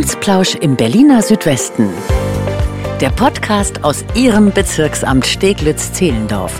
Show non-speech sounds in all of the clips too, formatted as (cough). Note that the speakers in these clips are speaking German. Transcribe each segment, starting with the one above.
Amtsplausch im Berliner Südwesten. Der Podcast aus Ihrem Bezirksamt Steglitz-Zehlendorf.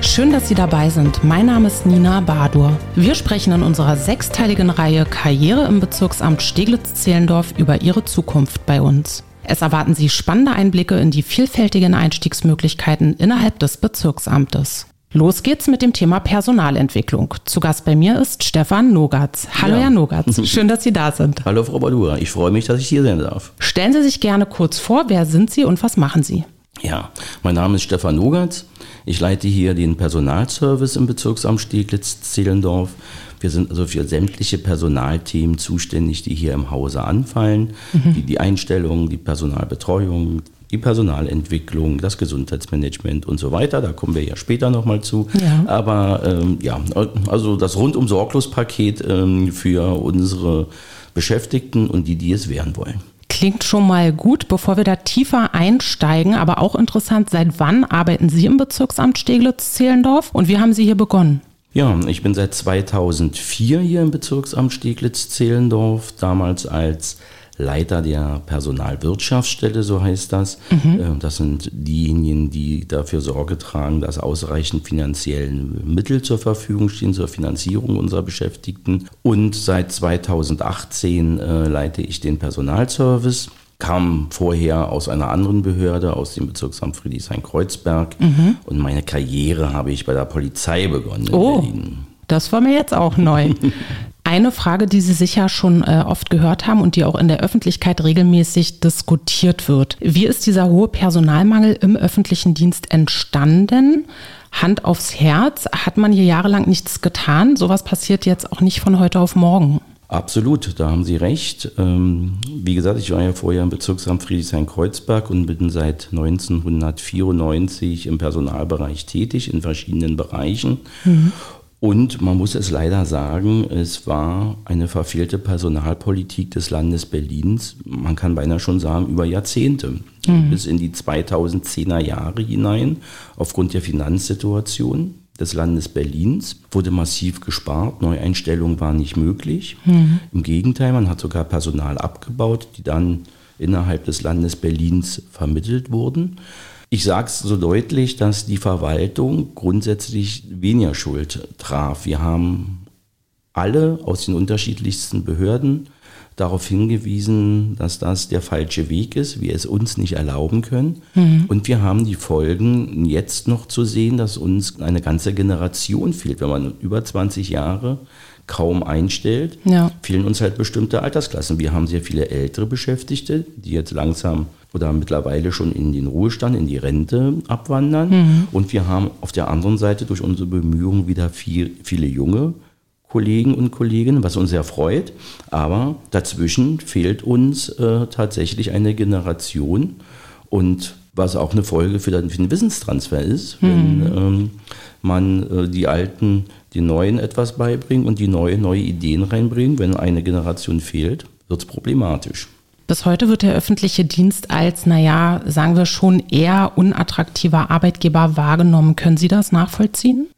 Schön, dass Sie dabei sind. Mein Name ist Nina Badur. Wir sprechen in unserer sechsteiligen Reihe Karriere im Bezirksamt Steglitz-Zehlendorf über Ihre Zukunft bei uns. Es erwarten Sie spannende Einblicke in die vielfältigen Einstiegsmöglichkeiten innerhalb des Bezirksamtes. Los geht's mit dem Thema Personalentwicklung. Zu Gast bei mir ist Stefan Nogatz. Hallo, ja. Herr Nogatz. (laughs) Schön, dass Sie da sind. Hallo, Frau Badura. Ich freue mich, dass ich hier sein darf. Stellen Sie sich gerne kurz vor. Wer sind Sie und was machen Sie? Ja, mein Name ist Stefan Nogatz. Ich leite hier den Personalservice im Bezirksamt Steglitz-Zehlendorf. Wir sind also für sämtliche Personalthemen zuständig, die hier im Hause anfallen. Mhm. Die, die Einstellung, die Personalbetreuung, die Personalentwicklung, das Gesundheitsmanagement und so weiter. Da kommen wir ja später nochmal zu. Ja. Aber ähm, ja, also das rundum sorglos Paket ähm, für unsere Beschäftigten und die, die es werden wollen. Klingt schon mal gut, bevor wir da tiefer einsteigen, aber auch interessant, seit wann arbeiten Sie im Bezirksamt Steglitz-Zehlendorf und wie haben Sie hier begonnen? Ja, ich bin seit 2004 hier im Bezirksamt Steglitz-Zehlendorf, damals als Leiter der Personalwirtschaftsstelle, so heißt das. Mhm. Äh, das sind diejenigen, die dafür Sorge tragen, dass ausreichend finanzielle Mittel zur Verfügung stehen zur Finanzierung unserer Beschäftigten. Und seit 2018 äh, leite ich den Personalservice kam vorher aus einer anderen Behörde, aus dem Bezirksamt Friedrichshain-Kreuzberg. Mhm. Und meine Karriere habe ich bei der Polizei begonnen oh, Das war mir jetzt auch neu. (laughs) Eine Frage, die Sie sicher schon äh, oft gehört haben und die auch in der Öffentlichkeit regelmäßig diskutiert wird. Wie ist dieser hohe Personalmangel im öffentlichen Dienst entstanden? Hand aufs Herz, hat man hier jahrelang nichts getan? Sowas passiert jetzt auch nicht von heute auf morgen. Absolut, da haben Sie recht. Ähm, wie gesagt, ich war ja vorher im Bezirksamt Friedrichshain-Kreuzberg und bin seit 1994 im Personalbereich tätig in verschiedenen Bereichen. Mhm. Und man muss es leider sagen, es war eine verfehlte Personalpolitik des Landes Berlins. Man kann beinahe schon sagen, über Jahrzehnte, mhm. bis in die 2010er Jahre hinein. Aufgrund der Finanzsituation des Landes Berlins wurde massiv gespart. Neueinstellungen waren nicht möglich. Mhm. Im Gegenteil, man hat sogar Personal abgebaut, die dann innerhalb des Landes Berlins vermittelt wurden. Ich sage es so deutlich, dass die Verwaltung grundsätzlich weniger Schuld traf. Wir haben alle aus den unterschiedlichsten Behörden darauf hingewiesen, dass das der falsche Weg ist, wir es uns nicht erlauben können. Mhm. Und wir haben die Folgen jetzt noch zu sehen, dass uns eine ganze Generation fehlt. Wenn man über 20 Jahre kaum einstellt, ja. fehlen uns halt bestimmte Altersklassen. Wir haben sehr viele ältere Beschäftigte, die jetzt langsam oder mittlerweile schon in den Ruhestand, in die Rente abwandern. Mhm. Und wir haben auf der anderen Seite durch unsere Bemühungen wieder viel, viele junge Kollegen und Kolleginnen, was uns sehr freut. Aber dazwischen fehlt uns äh, tatsächlich eine Generation und was auch eine Folge für den, für den Wissenstransfer ist, wenn mhm. ähm, man äh, die Alten den Neuen etwas beibringt und die Neue neue Ideen reinbringt. Wenn eine Generation fehlt, wird es problematisch. Bis heute wird der öffentliche Dienst als, naja, sagen wir schon eher unattraktiver Arbeitgeber wahrgenommen. Können Sie das nachvollziehen?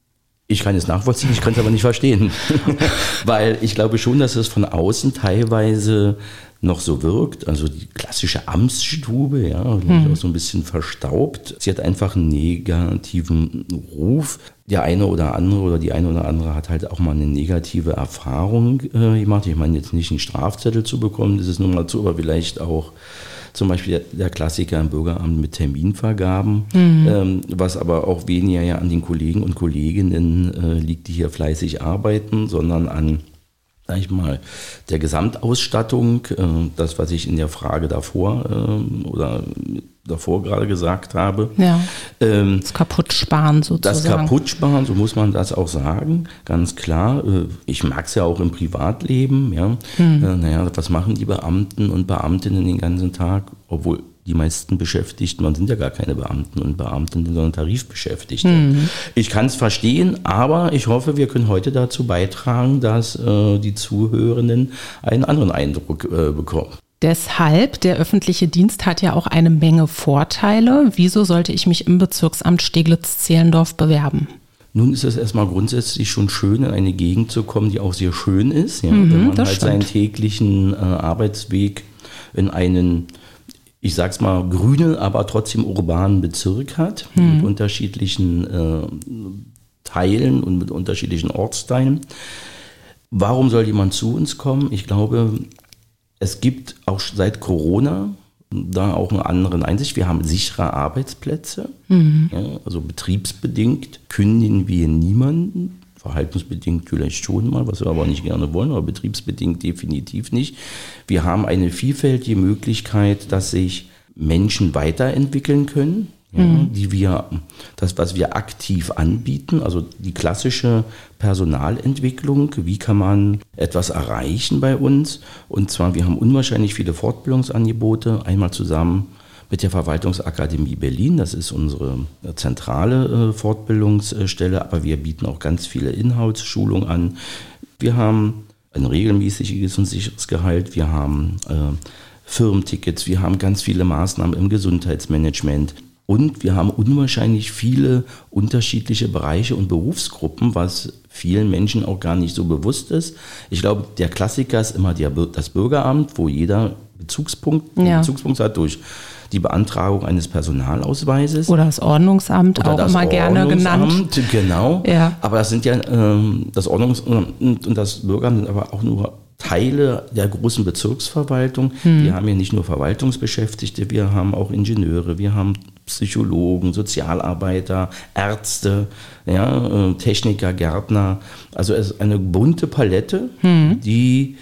Ich kann es nachvollziehen, ich kann es aber nicht verstehen. (laughs) Weil ich glaube schon, dass es von außen teilweise noch so wirkt. Also die klassische Amtsstube, ja, hm. auch so ein bisschen verstaubt. Sie hat einfach einen negativen Ruf. Der eine oder andere oder die eine oder andere hat halt auch mal eine negative Erfahrung äh, gemacht. Ich meine jetzt nicht einen Strafzettel zu bekommen, das ist nun mal zu, aber vielleicht auch zum Beispiel der, Klassiker im Bürgeramt mit Terminvergaben, mhm. ähm, was aber auch weniger ja an den Kollegen und Kolleginnen äh, liegt, die hier fleißig arbeiten, sondern an sag ich mal, der Gesamtausstattung, äh, das, was ich in der Frage davor äh, oder davor gerade gesagt habe. Ja. Ähm, das Kaputtsparen sozusagen. Das Kaputtsparen, so muss man das auch sagen, ganz klar. Äh, ich mag es ja auch im Privatleben. Ja. Hm. Naja, was machen die Beamten und Beamtinnen den ganzen Tag, obwohl die meisten Beschäftigten, man sind ja gar keine Beamten und Beamtinnen, sondern Tarifbeschäftigte. Mhm. Ich kann es verstehen, aber ich hoffe, wir können heute dazu beitragen, dass äh, die Zuhörenden einen anderen Eindruck äh, bekommen. Deshalb, der öffentliche Dienst hat ja auch eine Menge Vorteile. Wieso sollte ich mich im Bezirksamt Steglitz-Zehlendorf bewerben? Nun ist es erstmal grundsätzlich schon schön, in eine Gegend zu kommen, die auch sehr schön ist. Ja? Mhm, Wenn man halt stimmt. seinen täglichen äh, Arbeitsweg in einen, ich sag's mal, grünen, aber trotzdem urbanen Bezirk hat, mit unterschiedlichen äh, Teilen und mit unterschiedlichen Ortsteilen. Warum soll jemand zu uns kommen? Ich glaube, es gibt auch seit Corona da auch eine andere Einsicht. Wir haben sichere Arbeitsplätze, ja, also betriebsbedingt kündigen wir niemanden. Verhaltensbedingt vielleicht schon mal, was wir aber nicht gerne wollen, aber betriebsbedingt definitiv nicht. Wir haben eine vielfältige Möglichkeit, dass sich Menschen weiterentwickeln können, ja, die wir, das, was wir aktiv anbieten, also die klassische Personalentwicklung, wie kann man etwas erreichen bei uns? Und zwar, wir haben unwahrscheinlich viele Fortbildungsangebote, einmal zusammen mit der Verwaltungsakademie Berlin, das ist unsere zentrale äh, Fortbildungsstelle, aber wir bieten auch ganz viele Inhouse-Schulungen an. Wir haben ein regelmäßiges und sicheres Gehalt, wir haben äh, Firmentickets, wir haben ganz viele Maßnahmen im Gesundheitsmanagement. Und wir haben unwahrscheinlich viele unterschiedliche Bereiche und Berufsgruppen, was vielen Menschen auch gar nicht so bewusst ist. Ich glaube, der Klassiker ist immer der, das Bürgeramt, wo jeder Bezugspunkt, Ja. Bezugspunkt hat durch die Beantragung eines Personalausweises. Oder das Ordnungsamt, Oder auch das immer gerne genannt. Ordnungsamt, Genau. Ja. Aber das sind ja ähm, das Ordnungsamt und und das Bürgeramt sind aber auch nur Teile der großen Bezirksverwaltung. Hm. Wir haben ja nicht nur Verwaltungsbeschäftigte, wir haben auch Ingenieure, wir haben Psychologen, Sozialarbeiter, Ärzte, ja, äh, Techniker, Gärtner. Also es ist eine bunte Palette, Hm. die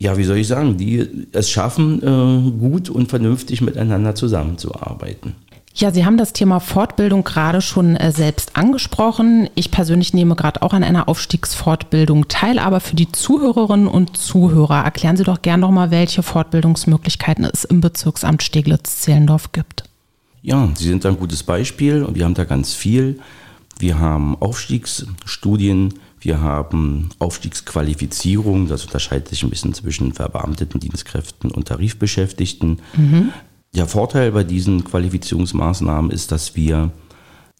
ja, wie soll ich sagen, die es schaffen, äh, gut und vernünftig miteinander zusammenzuarbeiten. Ja, Sie haben das Thema Fortbildung gerade schon äh, selbst angesprochen. Ich persönlich nehme gerade auch an einer Aufstiegsfortbildung teil, aber für die Zuhörerinnen und Zuhörer erklären Sie doch gern noch mal, welche Fortbildungsmöglichkeiten es im Bezirksamt Steglitz-Zehlendorf gibt. Ja, Sie sind ein gutes Beispiel und wir haben da ganz viel. Wir haben Aufstiegsstudien, wir haben Aufstiegsqualifizierung, das unterscheidet sich ein bisschen zwischen verbeamteten Dienstkräften und Tarifbeschäftigten. Der Vorteil bei diesen Qualifizierungsmaßnahmen ist, dass wir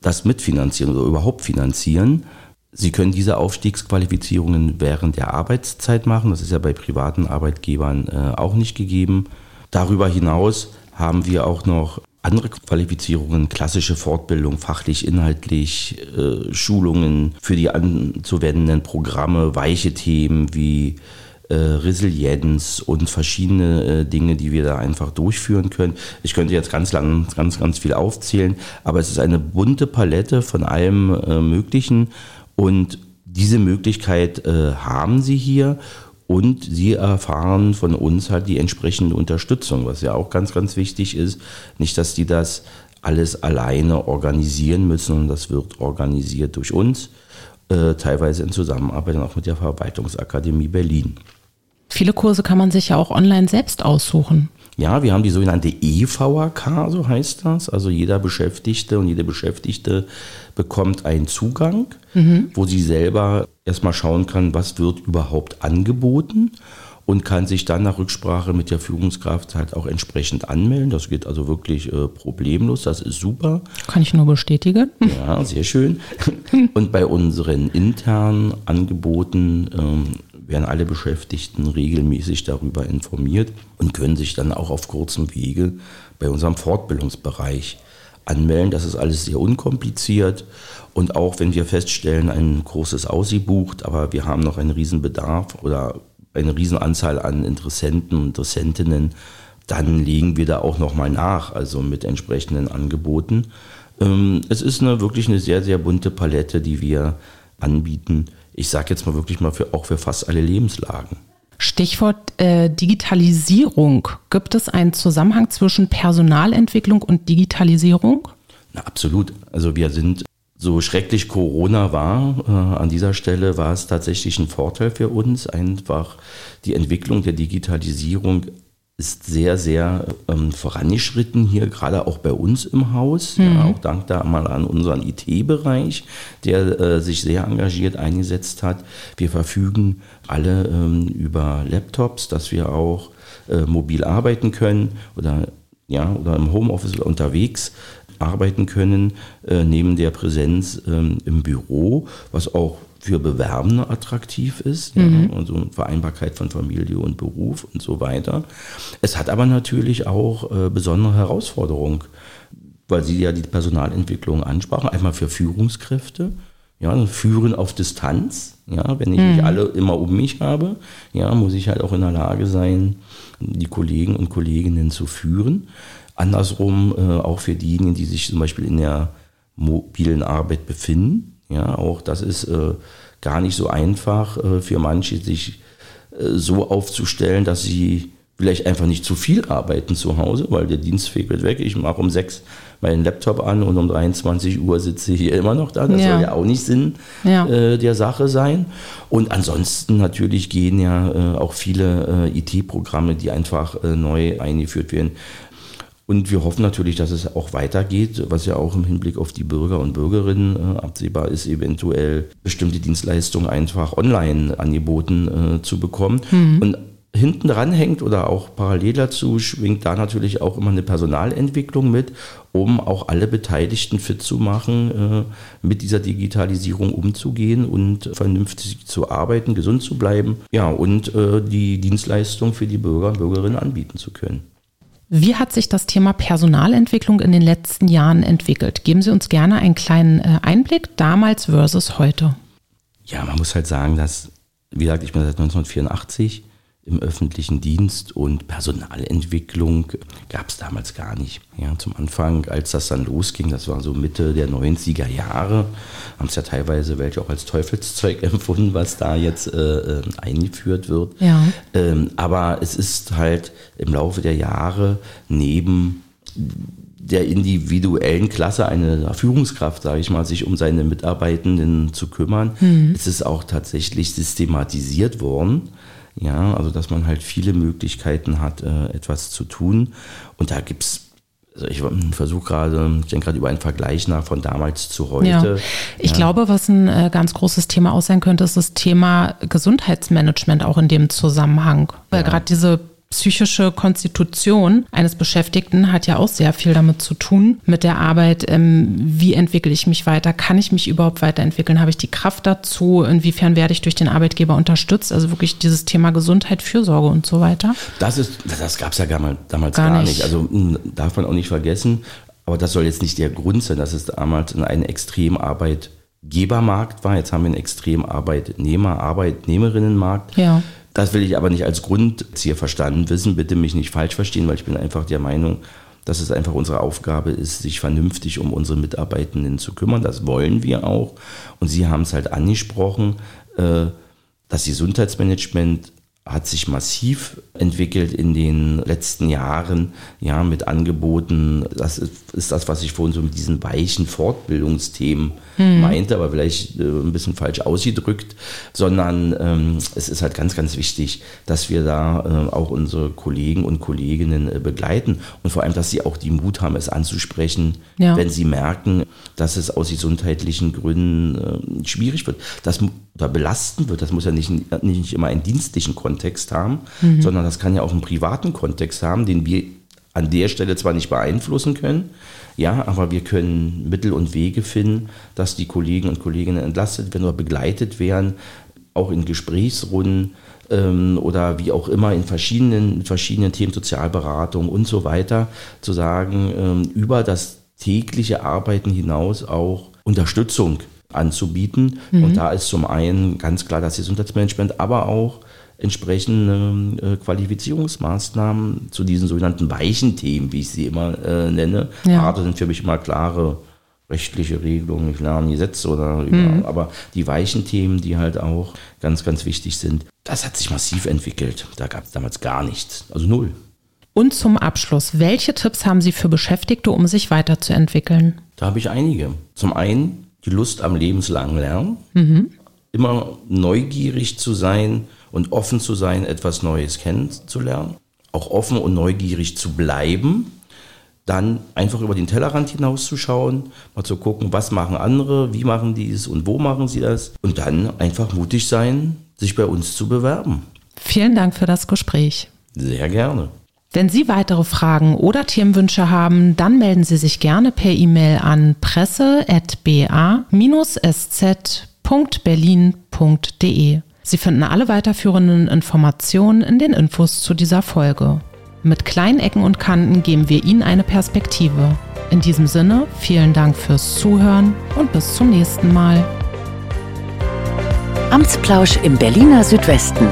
das mitfinanzieren oder überhaupt finanzieren. Sie können diese Aufstiegsqualifizierungen während der Arbeitszeit machen. Das ist ja bei privaten Arbeitgebern äh, auch nicht gegeben. Darüber hinaus haben wir auch noch andere Qualifizierungen, klassische Fortbildung, fachlich, inhaltlich, äh, Schulungen für die anzuwendenden Programme, weiche Themen wie äh, Resilienz und verschiedene äh, Dinge, die wir da einfach durchführen können. Ich könnte jetzt ganz lang, ganz, ganz viel aufzählen, aber es ist eine bunte Palette von allem äh, Möglichen und diese Möglichkeit äh, haben Sie hier und Sie erfahren von uns halt die entsprechende Unterstützung, was ja auch ganz, ganz wichtig ist. Nicht, dass die das alles alleine organisieren müssen, sondern das wird organisiert durch uns, äh, teilweise in Zusammenarbeit auch mit der Verwaltungsakademie Berlin. Viele Kurse kann man sich ja auch online selbst aussuchen. Ja, wir haben die sogenannte EVAK, so heißt das. Also jeder Beschäftigte und jede Beschäftigte bekommt einen Zugang, wo sie selber erstmal schauen kann, was wird überhaupt angeboten und kann sich dann nach Rücksprache mit der Führungskraft halt auch entsprechend anmelden. Das geht also wirklich äh, problemlos, das ist super. Kann ich nur bestätigen. (laughs) Ja, sehr schön. Und bei unseren internen Angeboten ähm, werden alle Beschäftigten regelmäßig darüber informiert und können sich dann auch auf kurzem Wege bei unserem Fortbildungsbereich anmelden. Das ist alles sehr unkompliziert. Und auch wenn wir feststellen, ein Kurs ist ausgebucht, aber wir haben noch einen riesen Bedarf oder eine Riesenanzahl an Interessenten und Interessentinnen, dann legen wir da auch nochmal nach, also mit entsprechenden Angeboten. Ähm, es ist eine, wirklich eine sehr, sehr bunte Palette, die wir anbieten. Ich sage jetzt mal wirklich mal für, auch für fast alle Lebenslagen. Stichwort äh, Digitalisierung. Gibt es einen Zusammenhang zwischen Personalentwicklung und Digitalisierung? Na, absolut. Also wir sind, so schrecklich Corona war, äh, an dieser Stelle war es tatsächlich ein Vorteil für uns. Einfach die Entwicklung der Digitalisierung ist sehr, sehr ähm, vorangeschritten hier, gerade auch bei uns im Haus. Ja, auch dank da mal an unseren IT-Bereich, der äh, sich sehr engagiert eingesetzt hat. Wir verfügen alle ähm, über Laptops, dass wir auch äh, mobil arbeiten können oder, ja, oder im Homeoffice unterwegs. Arbeiten können, äh, neben der Präsenz ähm, im Büro, was auch für Bewerbende attraktiv ist, mhm. ja, also Vereinbarkeit von Familie und Beruf und so weiter. Es hat aber natürlich auch äh, besondere Herausforderungen, weil Sie ja die Personalentwicklung ansprachen, einmal für Führungskräfte, ja, führen auf Distanz, ja, wenn ich mhm. nicht alle immer um mich habe, ja, muss ich halt auch in der Lage sein, die Kollegen und Kolleginnen zu führen. Andersrum äh, auch für diejenigen, die sich zum Beispiel in der mobilen Arbeit befinden. Ja, auch das ist äh, gar nicht so einfach äh, für manche, sich äh, so aufzustellen, dass sie vielleicht einfach nicht zu viel arbeiten zu Hause, weil der Dienstweg wird weg. Ich mache um sechs meinen Laptop an und um 23 Uhr sitze ich hier immer noch da. Das ja. soll ja auch nicht Sinn ja. äh, der Sache sein. Und ansonsten natürlich gehen ja äh, auch viele äh, IT-Programme, die einfach äh, neu eingeführt werden. Und wir hoffen natürlich, dass es auch weitergeht, was ja auch im Hinblick auf die Bürger und Bürgerinnen äh, absehbar ist, eventuell bestimmte Dienstleistungen einfach online angeboten äh, zu bekommen. Mhm. Und hinten dran hängt oder auch parallel dazu schwingt da natürlich auch immer eine Personalentwicklung mit, um auch alle Beteiligten fit zu machen, äh, mit dieser Digitalisierung umzugehen und vernünftig zu arbeiten, gesund zu bleiben, ja, und äh, die Dienstleistung für die Bürger und Bürgerinnen anbieten zu können. Wie hat sich das Thema Personalentwicklung in den letzten Jahren entwickelt? Geben Sie uns gerne einen kleinen äh, Einblick, damals versus heute. Ja, man muss halt sagen, dass, wie gesagt, ich bin seit 1984 im öffentlichen Dienst und Personalentwicklung gab es damals gar nicht. Ja, zum Anfang, als das dann losging, das war so Mitte der 90er Jahre, haben es ja teilweise welche auch als Teufelszeug (laughs) empfunden, was da jetzt äh, äh, eingeführt wird. Ja. Ähm, aber es ist halt im Laufe der Jahre neben der individuellen Klasse eine Führungskraft, sage ich mal, sich um seine Mitarbeitenden zu kümmern, mhm. ist es auch tatsächlich systematisiert worden. Ja, also dass man halt viele Möglichkeiten hat, äh, etwas zu tun. Und da gibt es also ich versuche gerade, ich denke gerade über einen Vergleich nach von damals zu heute. Ja. Ich ja. glaube, was ein äh, ganz großes Thema auch sein könnte, ist das Thema Gesundheitsmanagement auch in dem Zusammenhang. Weil ja. gerade diese psychische Konstitution eines Beschäftigten hat ja auch sehr viel damit zu tun, mit der Arbeit, ähm, wie entwickle ich mich weiter, kann ich mich überhaupt weiterentwickeln, habe ich die Kraft dazu, inwiefern werde ich durch den Arbeitgeber unterstützt, also wirklich dieses Thema Gesundheit, Fürsorge und so weiter. Das, ist, das gab es ja damals gar, gar nicht. nicht. Also hm, darf man auch nicht vergessen, aber das soll jetzt nicht der Grund sein, dass es damals in eine Extremarbeitgebermarkt war. Jetzt haben wir einen Extremarbeitnehmer, Arbeitnehmerinnenmarkt. Ja das will ich aber nicht als Grundziel verstanden wissen. Bitte mich nicht falsch verstehen, weil ich bin einfach der Meinung, dass es einfach unsere Aufgabe ist, sich vernünftig um unsere Mitarbeitenden zu kümmern. Das wollen wir auch. Und Sie haben es halt angesprochen, äh, das Gesundheitsmanagement hat sich massiv entwickelt in den letzten Jahren, ja, mit Angeboten. Das ist, das, was ich vorhin so mit diesen weichen Fortbildungsthemen hm. meinte, aber vielleicht äh, ein bisschen falsch ausgedrückt, sondern ähm, es ist halt ganz, ganz wichtig, dass wir da äh, auch unsere Kollegen und Kolleginnen äh, begleiten und vor allem, dass sie auch die Mut haben, es anzusprechen, ja. wenn sie merken, dass es aus gesundheitlichen Gründen äh, schwierig wird. Das oder belasten wird. Das muss ja nicht, nicht immer einen dienstlichen Kontext haben, mhm. sondern das kann ja auch einen privaten Kontext haben, den wir an der Stelle zwar nicht beeinflussen können, ja, aber wir können Mittel und Wege finden, dass die Kollegen und Kolleginnen entlastet werden oder begleitet werden, auch in Gesprächsrunden ähm, oder wie auch immer in verschiedenen, verschiedenen Themen, Sozialberatung und so weiter, zu sagen, ähm, über das tägliche Arbeiten hinaus auch Unterstützung anzubieten. Mhm. Und da ist zum einen ganz klar das Gesundheitsmanagement, aber auch entsprechende äh, Qualifizierungsmaßnahmen zu diesen sogenannten weichen Themen, wie ich sie immer äh, nenne. Ja. Harte sind für mich immer klare rechtliche Regelungen, klare Gesetze oder mhm. aber die weichen Themen, die halt auch ganz, ganz wichtig sind, das hat sich massiv entwickelt. Da gab es damals gar nichts, also null. Und zum Abschluss, welche Tipps haben Sie für Beschäftigte, um sich weiterzuentwickeln? Da habe ich einige. Zum einen die Lust am lebenslangen Lernen, mhm. immer neugierig zu sein und offen zu sein, etwas Neues kennenzulernen, auch offen und neugierig zu bleiben, dann einfach über den Tellerrand hinauszuschauen, mal zu gucken, was machen andere, wie machen die es und wo machen sie das und dann einfach mutig sein, sich bei uns zu bewerben. Vielen Dank für das Gespräch. Sehr gerne. Wenn Sie weitere Fragen oder Themenwünsche haben, dann melden Sie sich gerne per E-Mail an presse.ba-sz.berlin.de. Sie finden alle weiterführenden Informationen in den Infos zu dieser Folge. Mit kleinen Ecken und Kanten geben wir Ihnen eine Perspektive. In diesem Sinne, vielen Dank fürs Zuhören und bis zum nächsten Mal. Amtsplausch im Berliner Südwesten.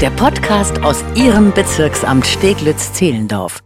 Der Podcast aus Ihrem Bezirksamt Steglitz-Zehlendorf.